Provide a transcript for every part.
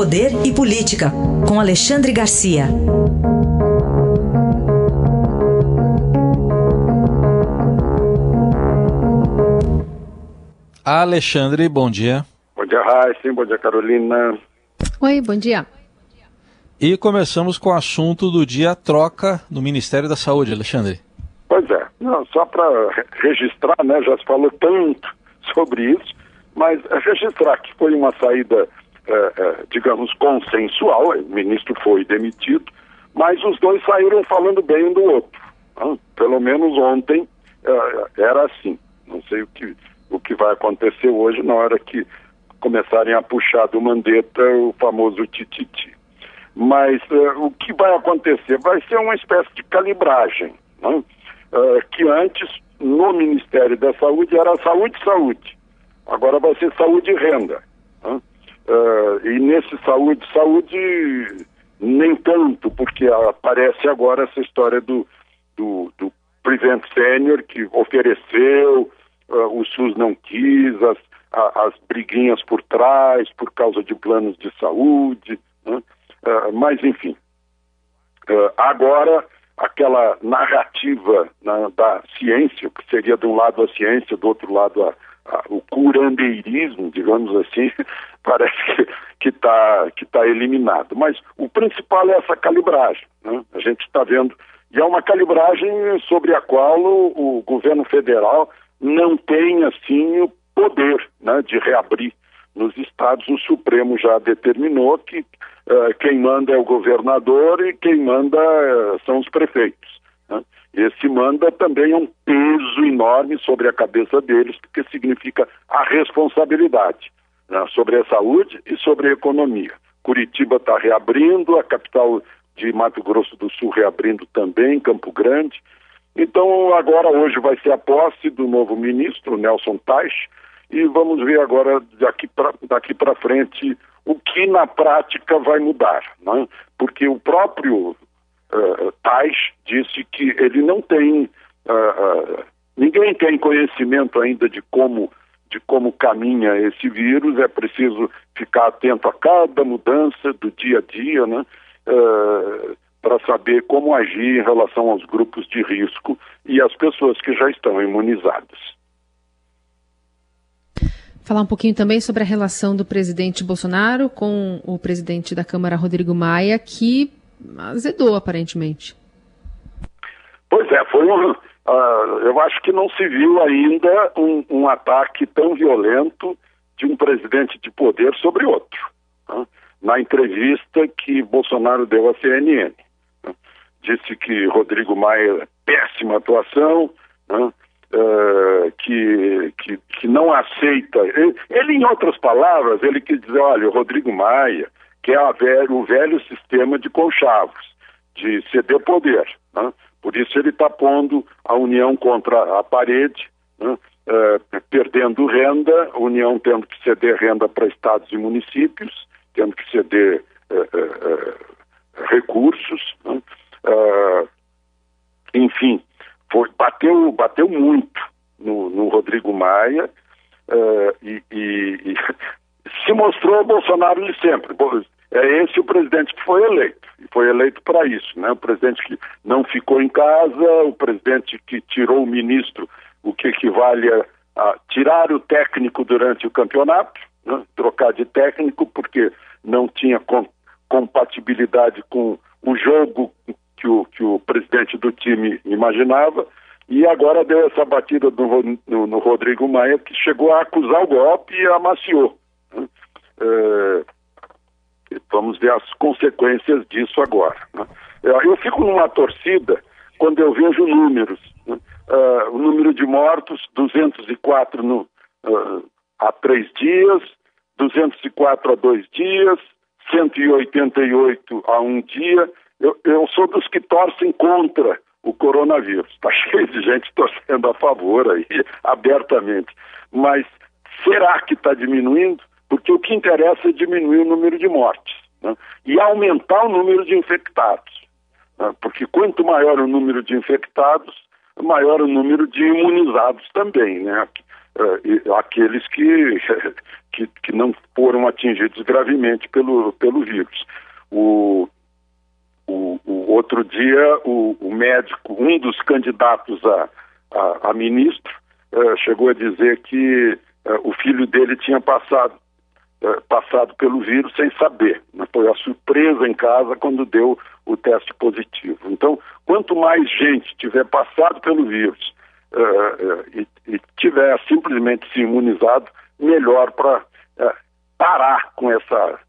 Poder e Política, com Alexandre Garcia. Alexandre, bom dia. Bom dia, Raíssa. Bom dia, Carolina. Oi, bom dia. E começamos com o assunto do dia troca no Ministério da Saúde, Alexandre. Pois é, não, só para registrar, né, já se falou tanto sobre isso, mas registrar que foi uma saída, digamos, consensual, o ministro foi demitido, mas os dois saíram falando bem um do outro. Né? Pelo menos ontem é, era assim. Não sei o que, o que vai acontecer hoje na hora que começarem a puxar do Mandetta o famoso tititi. Mas uh, o que vai acontecer? Vai ser uma espécie de calibragem, né? uh, que antes, no Ministério da Saúde, era saúde-saúde. Agora vai ser saúde renda. Né? Uh, e nesse saúde-saúde, nem tanto, porque aparece agora essa história do, do, do Prevent Senior, que ofereceu, o SUS não quis, as, a, as briguinhas por trás, por causa de planos de saúde. Né? Uh, mas, enfim, uh, agora aquela narrativa na, da ciência, que seria de um lado a ciência, do outro lado a, o curandeirismo, digamos assim, parece que está que tá eliminado. Mas o principal é essa calibragem. Né? A gente está vendo, e é uma calibragem sobre a qual o, o governo federal não tem, assim, o poder né, de reabrir nos estados. O Supremo já determinou que uh, quem manda é o governador e quem manda uh, são os prefeitos. Né? Esse manda também é um peso enorme sobre a cabeça deles, porque significa a responsabilidade né, sobre a saúde e sobre a economia. Curitiba está reabrindo, a capital de Mato Grosso do Sul reabrindo também, Campo Grande. Então, agora, hoje, vai ser a posse do novo ministro, Nelson Tais, e vamos ver agora, daqui para daqui frente, o que na prática vai mudar. Né? Porque o próprio uh, Tais disse que ele não tem. Uh, uh, ninguém tem conhecimento ainda de como, de como caminha esse vírus, é preciso ficar atento a cada mudança do dia a dia, né? para saber como agir em relação aos grupos de risco e às pessoas que já estão imunizadas. Falar um pouquinho também sobre a relação do presidente Bolsonaro com o presidente da Câmara, Rodrigo Maia, que azedou aparentemente. Pois é, foi um. Uh, eu acho que não se viu ainda um, um, ataque tão violento de um presidente de poder sobre outro. Né? Na entrevista que Bolsonaro deu à CNN. Né? Disse que Rodrigo Maia, péssima atuação, né? uh, que, que, que, não aceita. Ele, ele, em outras palavras, ele quis dizer, olha, o Rodrigo Maia quer é o velho sistema de conchavos, de ceder poder. Né? Por isso ele está pondo a União contra a parede, né? uh, perdendo renda, a União tendo que ceder renda para estados e municípios, tendo que ceder uh, recursos. Né? enfim, foi, bateu, bateu muito no, no Rodrigo Maia e, e, e se mostrou Bolsonaro de sempre. É esse o presidente que foi eleito, e foi eleito para isso, né? O presidente que não ficou em casa, o presidente que tirou o ministro, o que equivale a, a tirar o técnico durante o campeonato, né? trocar de técnico, porque não tinha com, compatibilidade com o jogo que o, que o presidente do time imaginava, e agora deu essa batida no, no, no Rodrigo Maia, que chegou a acusar o golpe e amaciou. Né? É, vamos ver as consequências disso agora. Né? Eu fico numa torcida quando eu vejo números. Né? Uh, o número de mortos, 204 no, uh, há três dias, 204 há dois dias, 188 há um dia eu, eu sou dos que torcem contra o coronavírus. Está cheio de gente torcendo a favor aí, abertamente. Mas será que está diminuindo? Porque o que interessa é diminuir o número de mortes né? e aumentar o número de infectados. Né? Porque quanto maior o número de infectados, maior o número de imunizados também. Né? uh, aqueles que, que, que, não foram atingidos gravemente pelo, pelo vírus. O, o, o outro dia, o, o, médico, um dos candidatos a, a, a ministro, uh, chegou a dizer que o filho dele tinha passado passado pelo vírus sem saber. Foi a surpresa em casa quando deu o teste positivo. Então, quanto mais gente tiver passado pelo vírus uh, e, e, tiver simplesmente se imunizado, melhor para parar com essa,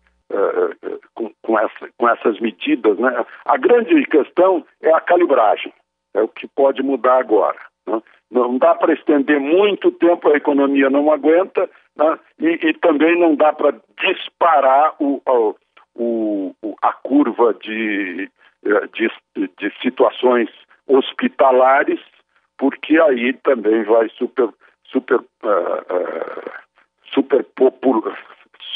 com, com, essa, com essas medidas. Né? A grande questão é a calibragem, é o que pode mudar agora. Não dá para estender muito tempo, a economia não aguenta, né? e, e, também não dá para disparar o, o, o, a curva de, de, de situações hospitalares porque aí também vai super, super, uh, uh, super popular,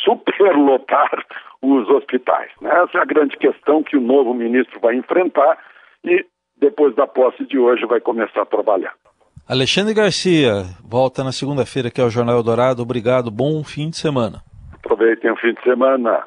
superlotar os hospitais. Né? Essa é a grande questão que o novo ministro vai enfrentar e depois da posse de hoje vai começar a trabalhar. Alexandre Garcia, volta na segunda-feira aqui ao Jornal Eldorado. Obrigado, bom fim de semana. Aproveitem o fim de semana.